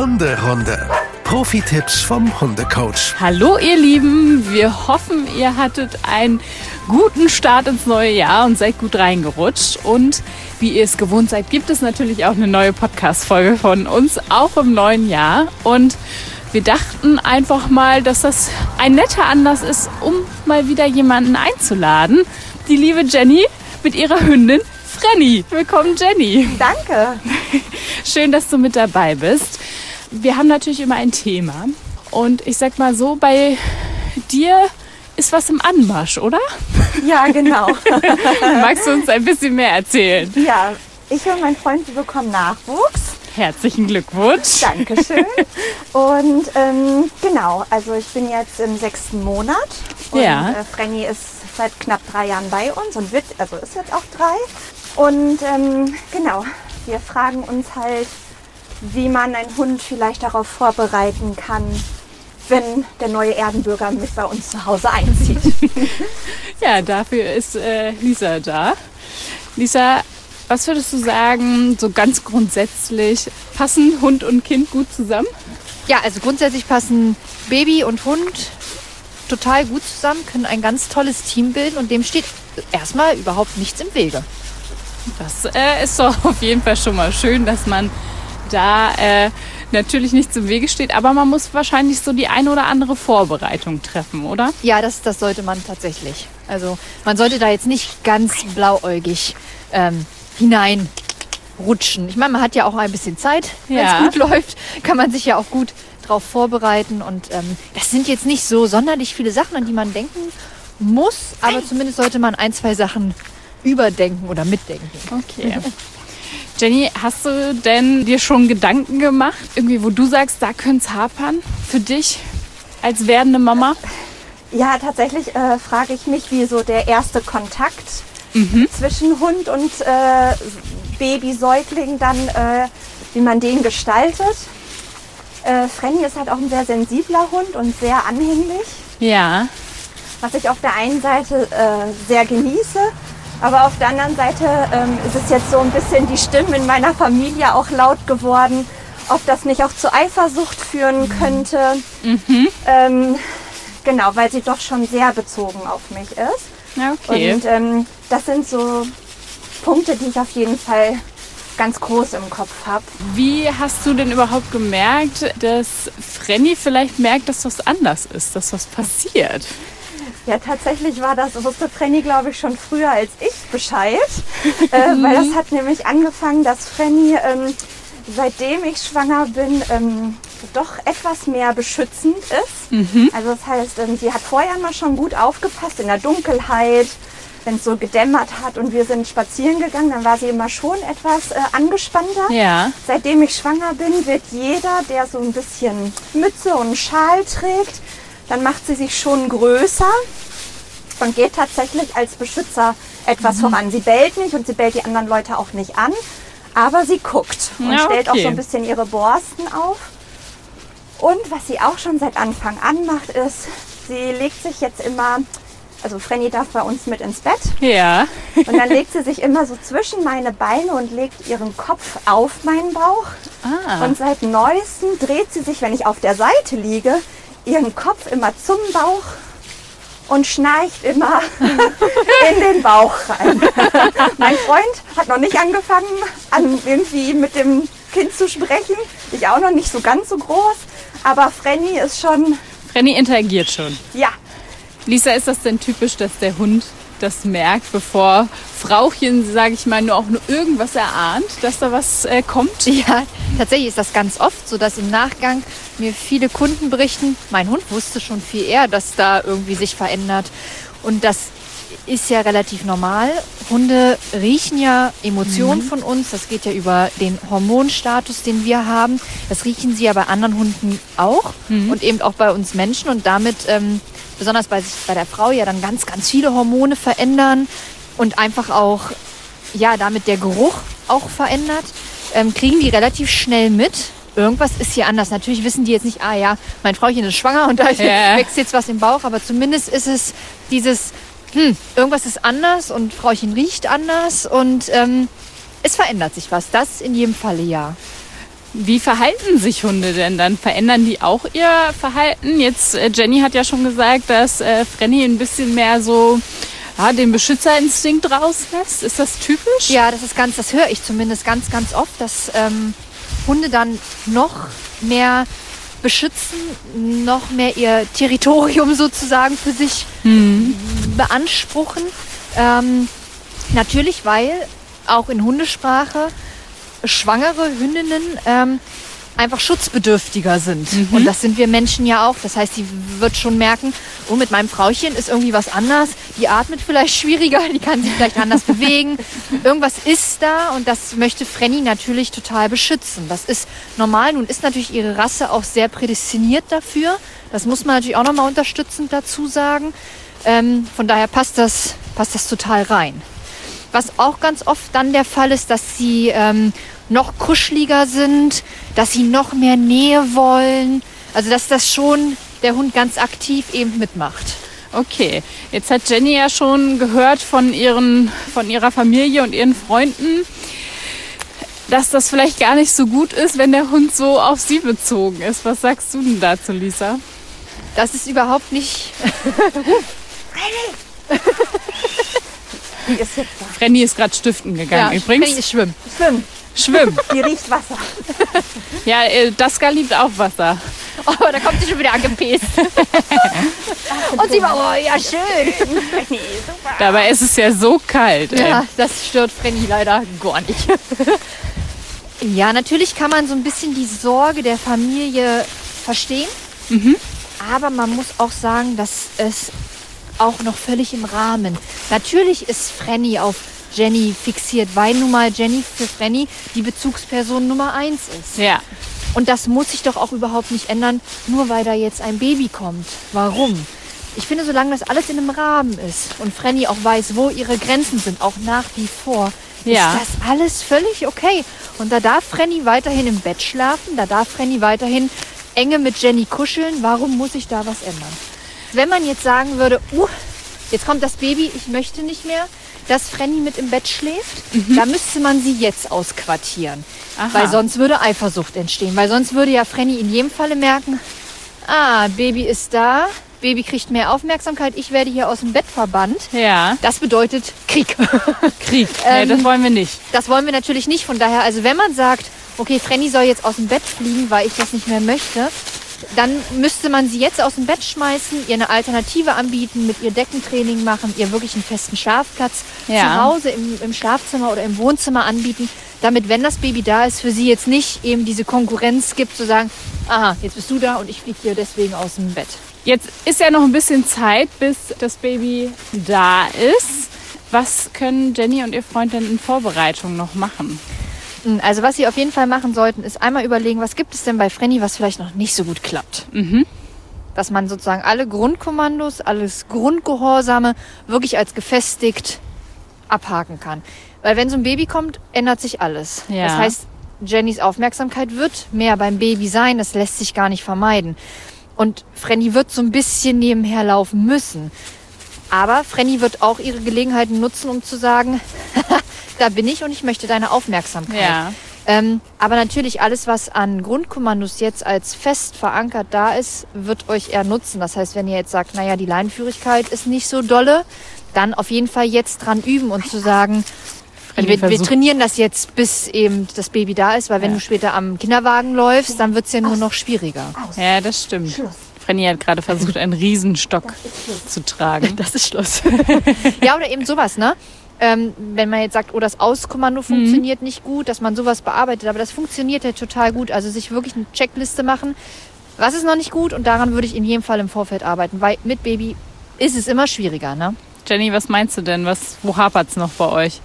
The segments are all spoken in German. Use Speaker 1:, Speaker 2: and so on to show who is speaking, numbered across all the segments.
Speaker 1: Hunderunde. Profi-Tipps vom Hundecoach.
Speaker 2: Hallo ihr Lieben, wir hoffen, ihr hattet einen guten Start ins neue Jahr und seid gut reingerutscht. Und wie ihr es gewohnt seid, gibt es natürlich auch eine neue Podcast-Folge von uns, auch im neuen Jahr. Und wir dachten einfach mal, dass das ein netter Anlass ist, um mal wieder jemanden einzuladen. Die liebe Jenny mit ihrer Hündin Frenny. Willkommen, Jenny.
Speaker 3: Danke.
Speaker 2: Schön, dass du mit dabei bist. Wir haben natürlich immer ein Thema. Und ich sag mal so, bei dir ist was im Anmarsch, oder?
Speaker 3: Ja, genau.
Speaker 2: Magst du uns ein bisschen mehr erzählen?
Speaker 3: Ja, ich und mein Freund, wir bekommen Nachwuchs.
Speaker 2: Herzlichen Glückwunsch.
Speaker 3: Dankeschön. Und ähm, genau, also ich bin jetzt im sechsten Monat. Und
Speaker 2: Ja.
Speaker 3: äh, ist seit knapp drei Jahren bei uns und wird, also ist jetzt auch drei. Und ähm, genau, wir fragen uns halt, wie man einen Hund vielleicht darauf vorbereiten kann, wenn der neue Erdenbürger mit bei uns zu Hause einzieht.
Speaker 2: Ja, dafür ist äh, Lisa da. Lisa, was würdest du sagen, so ganz grundsätzlich, passen Hund und Kind gut zusammen?
Speaker 4: Ja, also grundsätzlich passen Baby und Hund total gut zusammen, können ein ganz tolles Team bilden und dem steht erstmal überhaupt nichts im Wege.
Speaker 2: Das äh, ist doch auf jeden Fall schon mal schön, dass man da äh, natürlich nichts im Wege steht, aber man muss wahrscheinlich so die eine oder andere Vorbereitung treffen, oder?
Speaker 4: Ja, das, das sollte man tatsächlich. Also man sollte da jetzt nicht ganz blauäugig ähm, hineinrutschen. Ich meine, man hat ja auch ein bisschen Zeit, wenn es
Speaker 2: Ja.
Speaker 4: gut läuft, kann man sich ja auch gut drauf vorbereiten. Und ähm, das sind jetzt nicht so sonderlich viele Sachen, an die man denken muss, aber zumindest sollte man ein, zwei Sachen überdenken oder mitdenken.
Speaker 2: Okay. Jenny, hast du denn dir schon Gedanken gemacht, irgendwie, wo du sagst, da könnte es hapern für dich als werdende Mama?
Speaker 3: Ja, tatsächlich äh, frage ich mich, wie so der erste Kontakt zwischen Hund und äh, Baby-Säugling dann, äh, wie man den gestaltet. Äh, Frenny ist halt auch ein sehr sensibler Hund und sehr anhänglich,
Speaker 2: Ja.
Speaker 3: was ich auf der einen Seite äh, sehr genieße. Aber auf der anderen Seite ähm, ist es jetzt so ein bisschen die Stimmen in meiner Familie auch laut geworden, ob das nicht auch zu Eifersucht führen könnte. Ähm, genau, weil sie doch schon sehr bezogen auf mich ist.
Speaker 2: Okay.
Speaker 3: Und ähm, das sind so Punkte, die ich auf jeden Fall ganz groß im Kopf habe.
Speaker 2: Wie hast du denn überhaupt gemerkt, dass Frenny vielleicht merkt, dass was anders ist, dass was passiert?
Speaker 3: Ja, tatsächlich war das, wusste Frenny, glaube ich, schon früher als ich Bescheid. äh, weil das hat nämlich angefangen, dass Frenny, ähm, seitdem ich schwanger bin, ähm, doch etwas mehr beschützend ist. Also das heißt, ähm, sie hat vorher immer schon gut aufgepasst in der Dunkelheit, wenn es so gedämmert hat und wir sind spazieren gegangen, dann war sie immer schon etwas äh, angespannter.
Speaker 2: Ja.
Speaker 3: Seitdem ich schwanger bin, wird jeder, der so ein bisschen Mütze und Schal trägt, dann macht sie sich schon größer und geht tatsächlich als Beschützer etwas
Speaker 2: Mhm.
Speaker 3: voran. Sie bellt nicht und sie bellt die anderen Leute auch nicht an, aber sie guckt und
Speaker 2: Ja,
Speaker 3: stellt auch so ein bisschen ihre Borsten auf. Und was sie auch schon seit Anfang an macht, ist, sie legt sich jetzt immer, also Frenny darf bei uns mit ins Bett
Speaker 2: Ja.
Speaker 3: und dann legt sie sich immer so zwischen meine Beine und legt ihren Kopf auf meinen Bauch.
Speaker 2: Ah.
Speaker 3: Und seit neuestem dreht sie sich, wenn ich auf der Seite liege, ihren Kopf immer zum Bauch und schnarcht immer in den Bauch rein. mein Freund hat noch nicht angefangen, an irgendwie mit dem Kind zu sprechen. Ich auch noch nicht so ganz so groß. Aber Frenny ist schon,
Speaker 2: Frenny interagiert schon.
Speaker 3: ja,
Speaker 2: Lisa, ist das denn typisch, dass der Hund das merkt, bevor Frauchen, sage ich mal, nur auch nur irgendwas erahnt, dass da was äh, kommt?
Speaker 4: Ja, tatsächlich ist das ganz oft so, dass im Nachgang mir viele Kunden berichten, mein Hund wusste schon viel eher, dass da irgendwie sich verändert. Und das ist ja relativ normal. Hunde riechen ja Emotionen von uns. Das geht ja über den Hormonstatus, den wir haben. Das riechen sie ja bei anderen Hunden auch und eben auch bei uns Menschen. Und damit, ähm, besonders bei, sich, bei der Frau, ja dann ganz, ganz viele Hormone verändern und einfach auch ja, damit der Geruch auch verändert, ähm, kriegen die relativ schnell mit. Irgendwas ist hier anders. Natürlich wissen die jetzt nicht, ah ja, mein Frauchen ist schwanger und da
Speaker 2: Ja.
Speaker 4: wächst jetzt was im Bauch, aber zumindest ist es dieses, hm, irgendwas ist anders und Frauchen riecht anders und ähm, es verändert sich was. Das in jedem Falle ja.
Speaker 2: Wie verhalten sich Hunde denn dann? Verändern die auch ihr Verhalten? Jetzt, äh, Jenny hat ja schon gesagt, dass äh, Frenny ein bisschen mehr so ja, den Beschützerinstinkt rauslässt. Ist das typisch?
Speaker 4: Ja, das ist ganz, das höre ich zumindest ganz, ganz oft, dass ähm, Hunde dann noch mehr beschützen, noch mehr ihr Territorium sozusagen für sich beanspruchen. Ähm, natürlich, weil auch in Hundesprache schwangere Hündinnen ähm, einfach schutzbedürftiger sind. Und das sind wir Menschen ja auch. Das heißt, sie wird schon merken, oh, mit meinem Frauchen ist irgendwie was anders. Die atmet vielleicht schwieriger, die kann sich vielleicht anders bewegen. Irgendwas ist da und das möchte Frenny natürlich total beschützen. Das ist normal. Nun ist natürlich ihre Rasse auch sehr prädestiniert dafür. Das muss man natürlich auch nochmal unterstützend dazu sagen. Ähm, von daher passt das, passt das total rein. Was auch ganz oft dann der Fall ist, dass sie ähm, noch kuscheliger sind, dass sie noch mehr Nähe wollen. Also dass das schon der Hund ganz aktiv eben mitmacht.
Speaker 2: Okay, jetzt hat Jenny ja schon gehört von, ihren, von ihrer Familie und ihren Freunden, dass das vielleicht gar nicht so gut ist, wenn der Hund so auf sie bezogen ist. Was sagst du denn dazu, Lisa?
Speaker 4: Das ist überhaupt nicht.
Speaker 2: Frenny ist gerade stiften gegangen übrigens.
Speaker 4: Frenny ist schwimmen.
Speaker 3: Schwimmen.
Speaker 2: Schwimmen.
Speaker 3: Die riecht Wasser.
Speaker 2: Ja, äh, Daska liebt auch Wasser.
Speaker 4: Oh, da kommt sie schon wieder angepest. Und sie war, oh ja, schön.
Speaker 2: Dabei ist es ja so kalt. Ey.
Speaker 4: Ja, das stört Frenny leider gar nicht. Ja, natürlich kann man so ein bisschen die Sorge der Familie verstehen. Aber man muss auch sagen, dass es auch noch völlig im Rahmen. Natürlich ist Frenny auf Jenny fixiert, weil nun mal Jenny für Frenny die Bezugsperson Nummer eins ist.
Speaker 2: Ja.
Speaker 4: Und das muss sich doch auch überhaupt nicht ändern, nur weil da jetzt ein Baby kommt. Warum? Ich finde, solange das alles in einem Rahmen ist und Frenny auch weiß, wo ihre Grenzen sind, auch nach wie vor,
Speaker 2: Ja.
Speaker 4: ist das alles völlig okay. Und da darf Frenny weiterhin im Bett schlafen, da darf Frenny weiterhin enge mit Jenny kuscheln. Warum muss ich da was ändern? Wenn man jetzt sagen würde, uh, jetzt kommt das Baby, ich möchte nicht mehr, dass Frenny mit im Bett schläft, da müsste man sie jetzt ausquartieren.
Speaker 2: Aha.
Speaker 4: Weil sonst würde Eifersucht entstehen. Weil sonst würde ja Frenny in jedem Falle merken, ah, Baby ist da, Baby kriegt mehr Aufmerksamkeit, ich werde hier aus dem Bett verbannt.
Speaker 2: Ja,
Speaker 4: Das bedeutet Krieg.
Speaker 2: Krieg. nee,
Speaker 4: Ähm,
Speaker 2: das wollen wir nicht.
Speaker 4: Das wollen wir natürlich nicht. Von daher, also wenn man sagt, okay, Frenny soll jetzt aus dem Bett fliegen, weil ich das nicht mehr möchte, dann müsste man sie jetzt aus dem Bett schmeißen, ihr eine Alternative anbieten, mit ihr Deckentraining machen, ihr wirklich einen festen Schlafplatz
Speaker 2: Ja.
Speaker 4: zu Hause im, im Schlafzimmer oder im Wohnzimmer anbieten, damit, wenn das Baby da ist, für sie jetzt nicht eben diese Konkurrenz gibt, zu sagen, aha, jetzt bist du da und ich fliege dir deswegen aus dem Bett.
Speaker 2: Jetzt ist ja noch ein bisschen Zeit, bis das Baby da ist. Was können Jenny und ihr Freund denn in Vorbereitung noch machen?
Speaker 4: Also was Sie auf jeden Fall machen sollten, ist einmal überlegen, was gibt es denn bei Frenny, was vielleicht noch nicht so gut klappt. Dass man sozusagen alle Grundkommandos, alles Grundgehorsame wirklich als gefestigt abhaken kann. Weil wenn so ein Baby kommt, ändert sich alles.
Speaker 2: Ja.
Speaker 4: Das heißt, Jennys Aufmerksamkeit wird mehr beim Baby sein, das lässt sich gar nicht vermeiden. Und Frenny wird so ein bisschen nebenher laufen müssen. Aber Frenny wird auch ihre Gelegenheiten nutzen, um zu sagen, da bin ich und ich möchte deine Aufmerksamkeit.
Speaker 2: Ja.
Speaker 4: Ähm, aber natürlich alles, was an Grundkommandos jetzt als fest verankert da ist, wird euch eher nutzen. Das heißt, wenn ihr jetzt sagt, naja, die Leinführigkeit ist nicht so dolle, dann auf jeden Fall jetzt dran üben und zu sagen, wir, wir trainieren das jetzt, bis eben das Baby da ist, weil wenn
Speaker 2: Ja.
Speaker 4: du später am Kinderwagen läufst, dann wird's ja nur noch schwieriger.
Speaker 2: Ja, das stimmt. Frenny hat gerade versucht, einen Riesenstock zu tragen.
Speaker 4: Das ist Schluss. ja, oder eben sowas, ne? Ähm, wenn man jetzt sagt, oh, das Auskommando funktioniert nicht gut, dass man sowas bearbeitet, aber das funktioniert ja total gut. Also sich wirklich eine Checkliste machen, was ist noch nicht gut und daran würde ich in jedem Fall im Vorfeld arbeiten, weil mit Baby ist es immer schwieriger, ne?
Speaker 2: Jenny, was meinst du denn? Was, wo hapert's noch bei euch?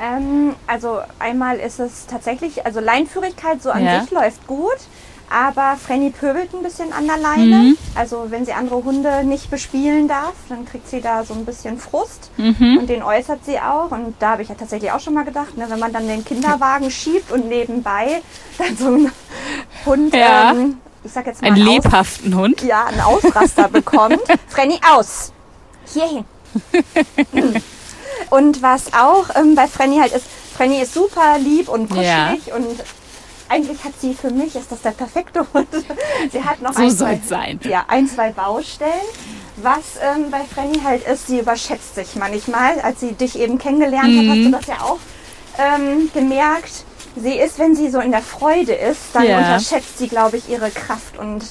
Speaker 3: Ähm, also einmal ist es tatsächlich, also Leinführigkeit so an
Speaker 2: Ja.
Speaker 3: sich läuft gut, aber Frenny pöbelt ein bisschen an der Leine. Also wenn sie andere Hunde nicht bespielen darf, dann kriegt sie da so ein bisschen Frust und den äußert sie auch. Und da habe ich ja tatsächlich auch schon mal gedacht, ne, wenn man dann den Kinderwagen schiebt und nebenbei dann so ein Hund,
Speaker 2: Ja.
Speaker 3: ähm, ich sag jetzt mal,
Speaker 2: Einen
Speaker 3: Aus-
Speaker 2: lebhaften Hund?
Speaker 3: ja, einen Ausraster bekommt. Frenny, aus! Hierhin. und was auch ähm, bei Frenny halt ist, Frenny ist super lieb und kuschelig
Speaker 2: Ja.
Speaker 3: und eigentlich hat sie für mich, ist das der perfekte Hund. sie hat noch
Speaker 2: So
Speaker 3: ein, zwei,
Speaker 2: sein.
Speaker 3: Ja, ein, zwei Baustellen. Was ähm, bei Frenny halt ist, sie überschätzt sich manchmal. Als sie dich eben kennengelernt hat, hast du das ja auch ähm, gemerkt. Sie ist, wenn sie so in der Freude ist, dann
Speaker 2: Ja.
Speaker 3: unterschätzt sie, glaube ich, ihre Kraft und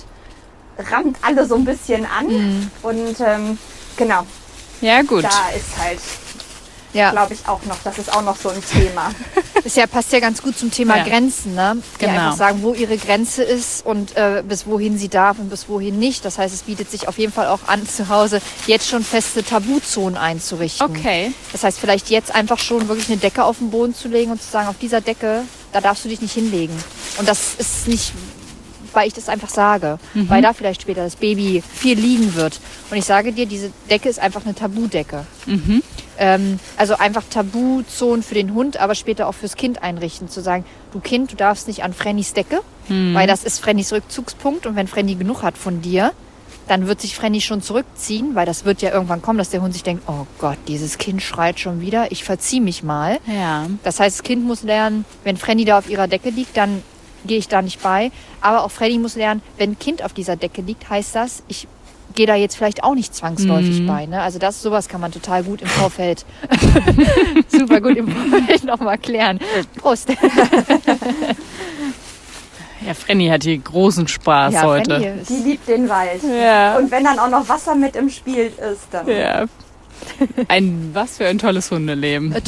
Speaker 3: rammt alle so ein bisschen an. Und ähm, genau,
Speaker 2: Ja, gut.
Speaker 3: da ist halt,
Speaker 4: Ja,
Speaker 3: glaube ich, auch noch, das ist auch noch so ein Thema.
Speaker 4: ist ja, passt ja ganz gut zum Thema
Speaker 2: Ja.
Speaker 4: Grenzen, ne? Die
Speaker 2: Genau.
Speaker 4: einfach sagen, wo ihre Grenze ist und äh, bis wohin sie darf und bis wohin nicht. Das heißt, es bietet sich auf jeden Fall auch an, zu Hause jetzt schon feste Tabuzonen einzurichten.
Speaker 2: Okay.
Speaker 4: Das heißt, vielleicht jetzt einfach schon wirklich eine Decke auf den Boden zu legen und zu sagen, auf dieser Decke, da darfst du dich nicht hinlegen. Und das ist nicht, weil ich das einfach sage, weil da vielleicht später das Baby viel liegen wird. Und ich sage dir, diese Decke ist einfach eine Tabudecke. Ähm, also einfach Tabuzonen für den Hund, aber später auch fürs Kind einrichten. Zu sagen, du Kind, du darfst nicht an Frennys Decke, weil das ist Frennys Rückzugspunkt. Und wenn Frenny genug hat von dir, dann wird sich Frenny schon zurückziehen, weil das wird ja irgendwann kommen, dass der Hund sich denkt, oh Gott, dieses Kind schreit schon wieder, ich verzieh mich mal.
Speaker 2: Ja.
Speaker 4: Das heißt, das Kind muss lernen, wenn Frenny da auf ihrer Decke liegt, dann gehe ich da nicht bei. Aber auch Freddy muss lernen, wenn ein Kind auf dieser Decke liegt, heißt das, ich gehe da jetzt vielleicht auch nicht zwangsläufig bei. Ne? Also das, sowas kann man total gut im Vorfeld, super gut im Vorfeld nochmal klären. Prost.
Speaker 2: Ja, Frenny hat hier großen Spaß
Speaker 4: Ja,
Speaker 2: heute.
Speaker 3: Die liebt den Wald.
Speaker 2: Ja.
Speaker 3: Und wenn dann auch noch Wasser mit im Spiel ist, dann.
Speaker 2: ja. Ein, was für ein tolles Hundeleben.
Speaker 4: Äh,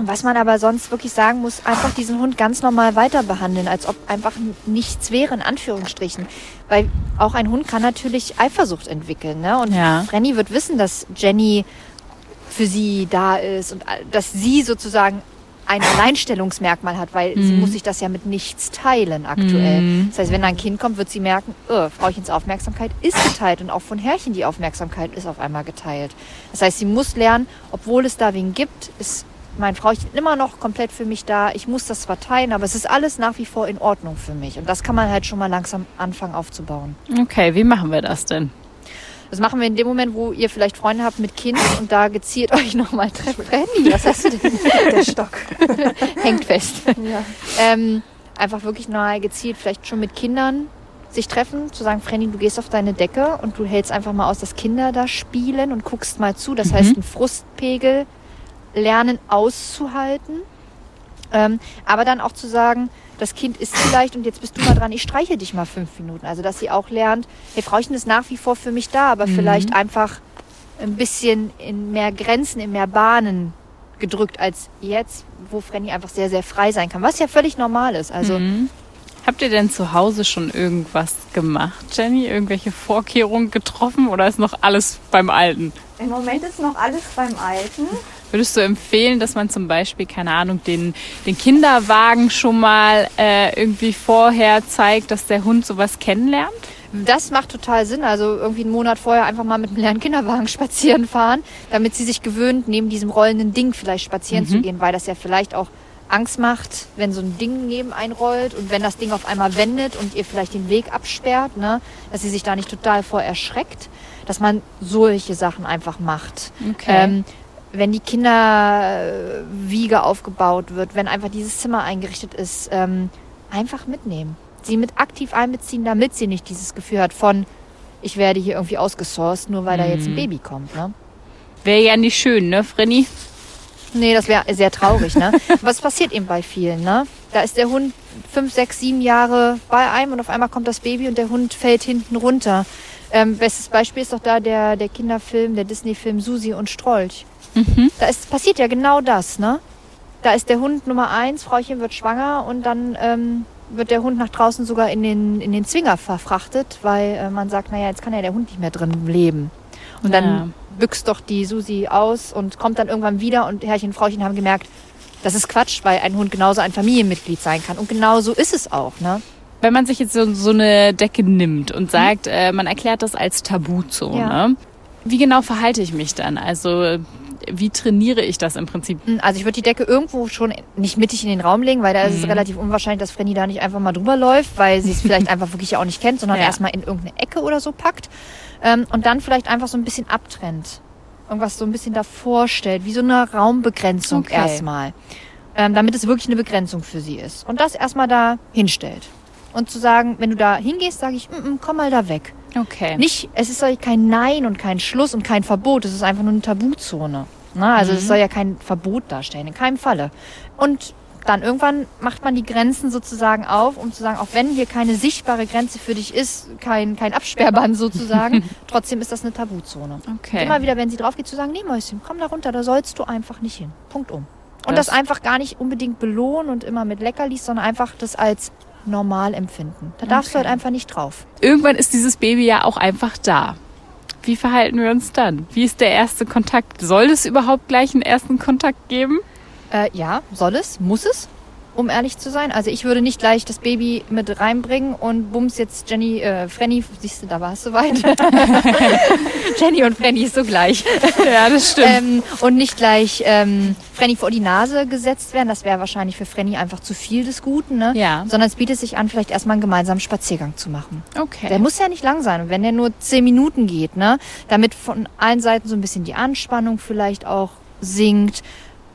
Speaker 4: Total. Was man aber sonst wirklich sagen muss, einfach diesen Hund ganz normal weiter behandeln, als ob einfach nichts wäre, in Anführungsstrichen. Weil auch ein Hund kann natürlich Eifersucht entwickeln. Ne? Und
Speaker 2: Ja.
Speaker 4: Frenny wird wissen, dass Jenny für sie da ist und dass sie sozusagen ein Alleinstellungsmerkmal hat, weil sie muss sich das ja mit nichts teilen aktuell. Das heißt, wenn da ein Kind kommt, wird sie merken, oh, Frauchens Aufmerksamkeit ist geteilt und auch von Herrchen die Aufmerksamkeit ist auf einmal geteilt. Das heißt, sie muss lernen, obwohl es da wen gibt, ist mein Frauchen immer noch komplett für mich da. Ich muss das zwar teilen, aber es ist alles nach wie vor in Ordnung für mich. Und das kann man halt schon mal langsam anfangen aufzubauen.
Speaker 2: Okay, wie machen wir das denn?
Speaker 4: Das machen wir in dem Moment, wo ihr vielleicht Freunde habt mit Kind und da gezielt euch nochmal trefft. Freddy, was hast du denn?
Speaker 3: Der Stock.
Speaker 4: Hängt fest.
Speaker 3: Ja.
Speaker 4: Ähm, einfach wirklich mal gezielt, vielleicht schon mit Kindern sich treffen, zu sagen, Frenny, du gehst auf deine Decke und du hältst einfach mal aus, dass Kinder da spielen und guckst mal zu. Das heißt, ein Frustpegel lernen auszuhalten. Ähm, aber dann auch zu sagen, das Kind ist vielleicht und jetzt bist du mal dran, ich streiche dich mal fünf Minuten. Also, dass sie auch lernt, hey, Frauchen ist nach wie vor für mich da, aber vielleicht einfach ein bisschen in mehr Grenzen, in mehr Bahnen gedrückt als jetzt, wo Frenny einfach sehr, sehr frei sein kann. Was ja völlig normal ist. Also,
Speaker 2: Habt ihr denn zu Hause schon irgendwas gemacht, Jenny? Irgendwelche Vorkehrungen getroffen oder ist noch alles beim Alten?
Speaker 3: Im Moment ist noch alles beim Alten.
Speaker 2: Würdest du empfehlen, dass man zum Beispiel, keine Ahnung, den, den Kinderwagen schon mal äh, irgendwie vorher zeigt, dass der Hund sowas kennenlernt?
Speaker 4: Das macht total Sinn. Also irgendwie einen Monat vorher einfach mal mit einem leeren Kinderwagen spazieren fahren, damit sie sich gewöhnt, neben diesem rollenden Ding vielleicht spazieren zu gehen, weil das ja vielleicht auch Angst macht, wenn so ein Ding neben einrollt und wenn das Ding auf einmal wendet und ihr vielleicht den Weg absperrt, ne, dass sie sich da nicht total vor erschreckt, dass man solche Sachen einfach macht.
Speaker 2: Okay.
Speaker 4: Ähm, wenn die Kinderwiege aufgebaut wird, wenn einfach dieses Zimmer eingerichtet ist, ähm, einfach mitnehmen. Sie mit aktiv einbeziehen, damit sie nicht dieses Gefühl hat von, ich werde hier irgendwie ausgesourced, nur weil da jetzt ein Baby kommt. Ne?
Speaker 2: Wäre ja nicht schön, ne, Frenny?
Speaker 4: Nee, das wäre sehr traurig. Ne? Was passiert eben bei vielen? Ne? Da ist der Hund fünf, sechs, sieben Jahre bei einem und auf einmal kommt das Baby und der Hund fällt hinten runter. Ähm, bestes Beispiel ist doch da der, der Kinderfilm, der Disney-Film Susi und Strolch. Da ist, passiert ja genau das. Ne? Da ist der Hund Nummer eins, Frauchen wird schwanger und dann ähm, wird der Hund nach draußen sogar in den, in den Zwinger verfrachtet, weil äh, man sagt, naja, jetzt kann ja der Hund nicht mehr drin leben. Und dann
Speaker 2: Ja.
Speaker 4: büxt doch die Susi aus und kommt dann irgendwann wieder und Herrchen und Frauchen haben gemerkt, das ist Quatsch, weil ein Hund genauso ein Familienmitglied sein kann. Und genau so ist es auch, ne?
Speaker 2: Wenn man sich jetzt so, so eine Decke nimmt und sagt, äh, man erklärt das als Tabuzone,
Speaker 4: Ja.
Speaker 2: wie genau verhalte ich mich dann? Also wie trainiere ich das im Prinzip?
Speaker 4: Also ich würde die Decke irgendwo schon nicht mittig in den Raum legen, weil da ist es relativ unwahrscheinlich, dass Frenny da nicht einfach mal drüber läuft, weil sie es vielleicht einfach wirklich auch nicht kennt, sondern
Speaker 2: Ja.
Speaker 4: erstmal in irgendeine Ecke oder so packt. Ähm, und dann vielleicht einfach so ein bisschen abtrennt. Irgendwas so ein bisschen davor stellt, wie so eine Raumbegrenzung
Speaker 2: Okay.
Speaker 4: erstmal. ähm, damit es wirklich eine Begrenzung für sie ist. Und das erstmal da hinstellt. Und zu sagen, wenn du da hingehst, sage ich, mm, mm, komm mal da weg.
Speaker 2: Okay.
Speaker 4: Nicht, es ist kein Nein und kein Schluss und kein Verbot, es ist einfach nur eine Tabuzone. Na, also es soll ja kein Verbot darstellen, in keinem Falle. Und dann irgendwann macht man die Grenzen sozusagen auf, um zu sagen, auch wenn hier keine sichtbare Grenze für dich ist, kein, kein Absperrband sozusagen, trotzdem ist das eine Tabuzone.
Speaker 2: Okay.
Speaker 4: Und immer wieder, wenn sie drauf geht, zu sagen, nee Mäuschen, komm da runter, da sollst du einfach nicht hin. Punkt um. Und
Speaker 2: Das-
Speaker 4: das, einfach gar nicht unbedingt belohnen und immer mit Leckerlis, sondern einfach das als normal empfinden. Da darfst du
Speaker 2: Okay.
Speaker 4: halt einfach nicht drauf.
Speaker 2: Irgendwann ist dieses Baby ja auch einfach da. Wie verhalten wir uns dann? Wie ist der erste Kontakt? Soll es überhaupt gleich einen ersten Kontakt geben?
Speaker 4: Äh, ja, soll es, muss es, um ehrlich zu sein. Also ich würde nicht gleich das Baby mit reinbringen und bums jetzt Jenny, äh, Frenny, siehst du, da war es soweit. Jenny und Frenny ist so gleich.
Speaker 2: Ja, das stimmt.
Speaker 4: Ähm, und nicht gleich ähm, Frenny vor die Nase gesetzt werden. Das wäre wahrscheinlich für Frenny einfach zu viel des Guten. Ne?
Speaker 2: Ja.
Speaker 4: Sondern es bietet sich an, vielleicht erstmal einen gemeinsamen Spaziergang zu machen.
Speaker 2: okay.
Speaker 4: Der muss ja nicht lang sein. Und wenn der nur zehn Minuten geht, ne, damit von allen Seiten so ein bisschen die Anspannung vielleicht auch sinkt.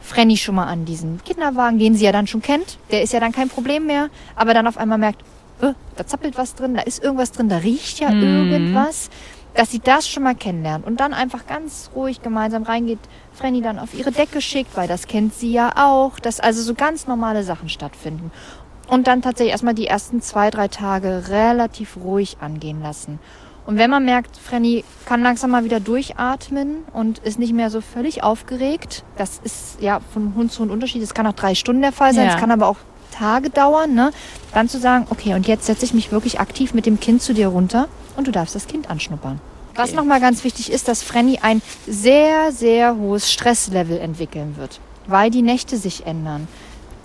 Speaker 4: Frenny schon mal an diesen Kinderwagen, den sie ja dann schon kennt. Der ist ja dann kein Problem mehr. Aber dann auf einmal merkt, äh, da zappelt was drin, da ist irgendwas drin, da riecht ja irgendwas. Dass sie das schon mal kennenlernt und dann einfach ganz ruhig gemeinsam reingeht, Frenny dann auf ihre Decke schickt, weil das kennt sie ja auch, dass also so ganz normale Sachen stattfinden. Und dann tatsächlich erstmal die ersten zwei, drei Tage relativ ruhig angehen lassen. Und wenn man merkt, Frenny kann langsam mal wieder durchatmen und ist nicht mehr so völlig aufgeregt, das ist ja von Hund zu Hund Unterschied. Es kann auch drei Stunden der Fall sein,
Speaker 2: Ja.
Speaker 4: es kann aber auch Tage dauern, ne? Dann zu sagen, okay, und jetzt setze ich mich wirklich aktiv mit dem Kind zu dir runter und du darfst das Kind anschnuppern. Was nochmal ganz wichtig ist, dass Frenny ein sehr, sehr hohes Stresslevel entwickeln wird, weil die Nächte sich ändern.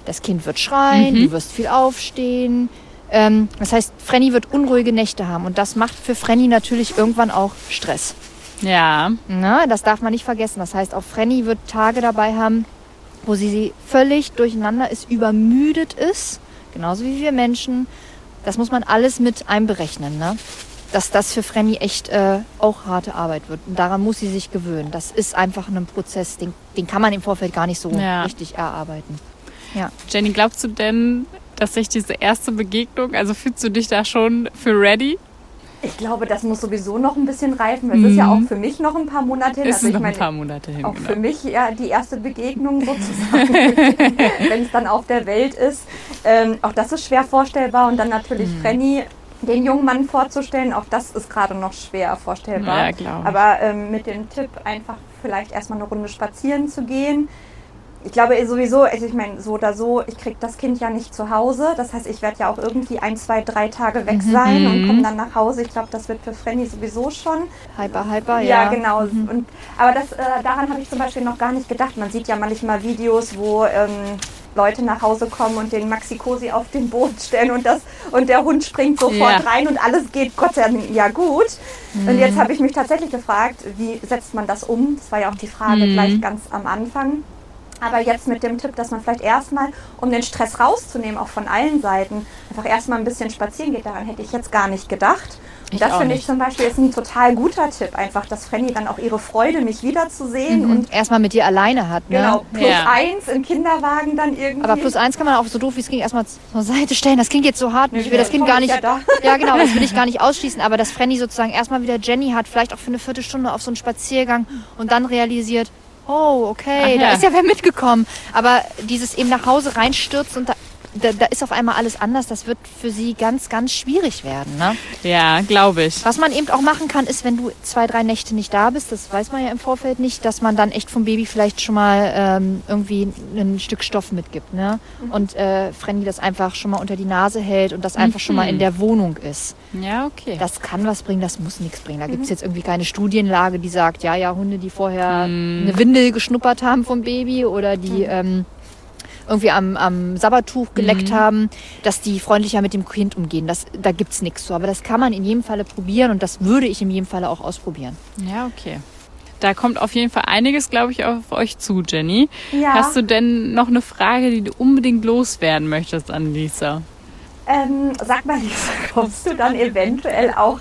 Speaker 4: Das Kind wird schreien, du wirst viel aufstehen. Ähm, das heißt, Frenny wird unruhige Nächte haben und das macht für Frenny natürlich irgendwann auch Stress.
Speaker 2: ja.
Speaker 4: Na, das darf man nicht vergessen. Das heißt, auch Frenny wird Tage dabei haben, wo sie, sie völlig durcheinander ist, übermüdet ist, genauso wie wir Menschen. Das muss man alles mit einberechnen, ne? Dass das für Frenny echt äh, auch harte Arbeit wird. Und daran muss sie sich gewöhnen. Das ist einfach ein Prozess, den, den kann man im Vorfeld gar nicht so
Speaker 2: Ja.
Speaker 4: richtig erarbeiten. Ja.
Speaker 2: Jenny, glaubst du denn, dass sich diese erste Begegnung, also fühlst du dich da schon für ready?
Speaker 3: Ich glaube, das muss sowieso noch ein bisschen reifen. Es ist ja auch für mich noch ein paar Monate hin.
Speaker 2: Ist
Speaker 3: Also
Speaker 2: noch
Speaker 3: ich
Speaker 2: ein
Speaker 3: meine,
Speaker 2: paar Monate hin.
Speaker 3: auch
Speaker 2: Genau.
Speaker 3: für mich ja die erste Begegnung sozusagen, wenn es dann auf der Welt ist. Ähm, auch das ist schwer vorstellbar und dann natürlich
Speaker 2: Mhm.
Speaker 3: Frenny, den jungen Mann vorzustellen, auch das ist gerade noch schwer vorstellbar.
Speaker 2: Ja.
Speaker 3: Aber ähm, mit dem Tipp, einfach vielleicht erstmal eine Runde spazieren zu gehen. Ich glaube sowieso, also ich meine, so oder so, ich kriege das Kind ja nicht zu Hause. Das heißt, ich werde ja auch irgendwie ein, zwei, drei Tage weg
Speaker 2: Mhm.
Speaker 3: sein und komme dann nach Hause. Ich glaube, das wird für Frenny sowieso schon.
Speaker 4: Hyper, hyper,
Speaker 3: Ja,
Speaker 4: ja.
Speaker 3: genau. Und, aber das, äh, daran habe ich zum Beispiel noch gar nicht gedacht. Man sieht ja manchmal Videos, wo ähm, Leute nach Hause kommen und den Maxi Cosi auf den Boden stellen und, das, und der Hund springt sofort
Speaker 2: Ja.
Speaker 3: rein und alles geht Gott sei Dank ja gut. Und jetzt habe ich mich tatsächlich gefragt, wie setzt man das um? Das war ja auch die Frage gleich ganz am Anfang. Aber jetzt mit dem Tipp, dass man vielleicht erstmal, um den Stress rauszunehmen, auch von allen Seiten, einfach erstmal ein bisschen spazieren geht, daran hätte ich jetzt gar nicht gedacht. Und
Speaker 2: Ich
Speaker 3: das finde ich zum Beispiel ist ein total guter Tipp, einfach, dass Frenny dann auch ihre Freude, mich wiederzusehen und
Speaker 4: Und erstmal mit dir alleine hat, ne?
Speaker 3: genau, plus
Speaker 2: Ja.
Speaker 3: eins im Kinderwagen dann irgendwie.
Speaker 4: Aber plus eins kann man auch so doof wie es ging erstmal zur Seite stellen. Das klingt jetzt so hart.
Speaker 3: Nee,
Speaker 4: Ich will das Kind gar nicht.
Speaker 3: ja da.
Speaker 4: Ja, genau, das will ich gar nicht ausschließen. Aber dass Frenny sozusagen erstmal wieder Jenny hat, vielleicht auch für eine Viertelstunde auf so einen Spaziergang und dann realisiert, oh, okay,
Speaker 2: Ach
Speaker 4: da ist ja wer mitgekommen. Aber dieses eben nach Hause reinstürzt und da, da, da ist auf einmal alles anders, das wird für sie ganz, ganz schwierig werden. Ne?
Speaker 2: Ja, glaube ich.
Speaker 4: Was man eben auch machen kann, ist, wenn du zwei, drei Nächte nicht da bist, das weiß man ja im Vorfeld nicht, dass man dann echt vom Baby vielleicht schon mal ähm, irgendwie ein Stück Stoff mitgibt. Ne? Und äh, Frenny das einfach schon mal unter die Nase hält und das einfach schon mal in der Wohnung ist.
Speaker 2: Ja, okay.
Speaker 4: Das kann was bringen, das muss nichts bringen. Da gibt es jetzt irgendwie keine Studienlage, die sagt, ja, ja, Hunde, die vorher eine Windel geschnuppert haben vom Baby oder die ähm, irgendwie am, am Sabbertuch geleckt haben, dass die freundlicher mit dem Kind umgehen. Das, da gibt's nichts so. Aber das kann man in jedem Falle probieren und das würde ich in jedem Falle auch ausprobieren.
Speaker 2: Ja, okay. Da kommt auf jeden Fall einiges, glaube ich, auf euch zu, Jenny.
Speaker 3: Ja.
Speaker 2: Hast du denn noch eine Frage, die du unbedingt loswerden möchtest an Lisa?
Speaker 3: Ähm, sag mal, Lisa, kommst du dann eventuell auch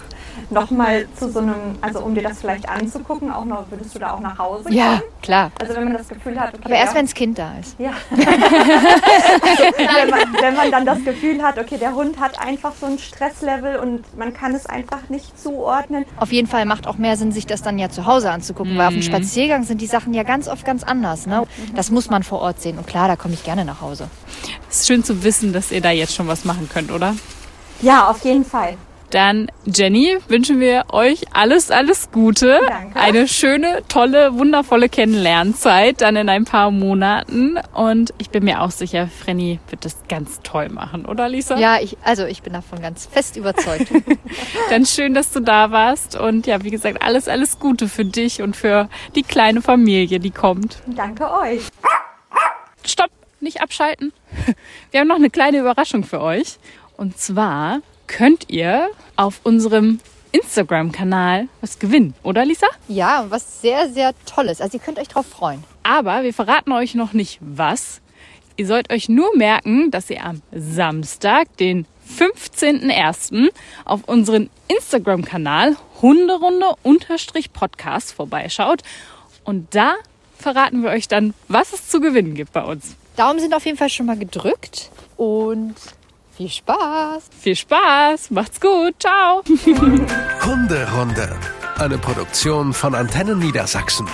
Speaker 3: nochmal zu so einem, also um dir das vielleicht anzugucken, auch noch, würdest du da auch nach Hause kommen?
Speaker 4: Ja, klar.
Speaker 3: Also wenn man das Gefühl hat, okay,
Speaker 4: Aber erst
Speaker 3: der-
Speaker 4: wenn das Kind da ist.
Speaker 3: ja. also, wenn, man, wenn man dann das Gefühl hat, okay, der Hund hat einfach so ein Stresslevel und man kann es einfach nicht zuordnen.
Speaker 4: Auf jeden Fall macht auch mehr Sinn, sich das dann ja zu Hause anzugucken, weil auf dem Spaziergang sind die Sachen ja ganz oft ganz anders. Ne? Das muss man vor Ort sehen. Und klar, da komme ich gerne nach Hause.
Speaker 2: Es ist schön zu wissen, dass ihr da jetzt schon was machen könnt, oder?
Speaker 3: Ja, auf jeden Fall.
Speaker 2: Dann, Jenny, wünschen wir euch alles, alles Gute.
Speaker 3: Danke.
Speaker 2: Eine schöne, tolle, wundervolle Kennenlernzeit dann in ein paar Monaten. Und ich bin mir auch sicher, Frenny wird das ganz toll machen, oder Lisa?
Speaker 4: Ja, ich, also ich bin davon ganz fest überzeugt.
Speaker 2: Dann schön, dass du da warst. Und ja, wie gesagt, alles, alles Gute für dich und für die kleine Familie, die kommt.
Speaker 3: Danke euch.
Speaker 2: Stopp, nicht abschalten. Wir haben noch eine kleine Überraschung für euch. Und zwar könnt ihr auf unserem Instagram-Kanal was gewinnen, oder Lisa?
Speaker 4: ja, was sehr, sehr Tolles. Also ihr könnt euch drauf freuen.
Speaker 2: Aber wir verraten euch noch nicht was. Ihr sollt euch nur merken, dass ihr am Samstag, den 15.01. auf unseren Instagram-Kanal Hunderunde-Podcast vorbeischaut. Und da verraten wir euch dann, was es zu gewinnen gibt bei uns.
Speaker 4: Daumen sind auf jeden Fall schon mal gedrückt. Und viel Spaß.
Speaker 2: Viel Spaß, macht's gut, ciao.
Speaker 1: Hunderunde. Eine Produktion von Antennen Niedersachsen.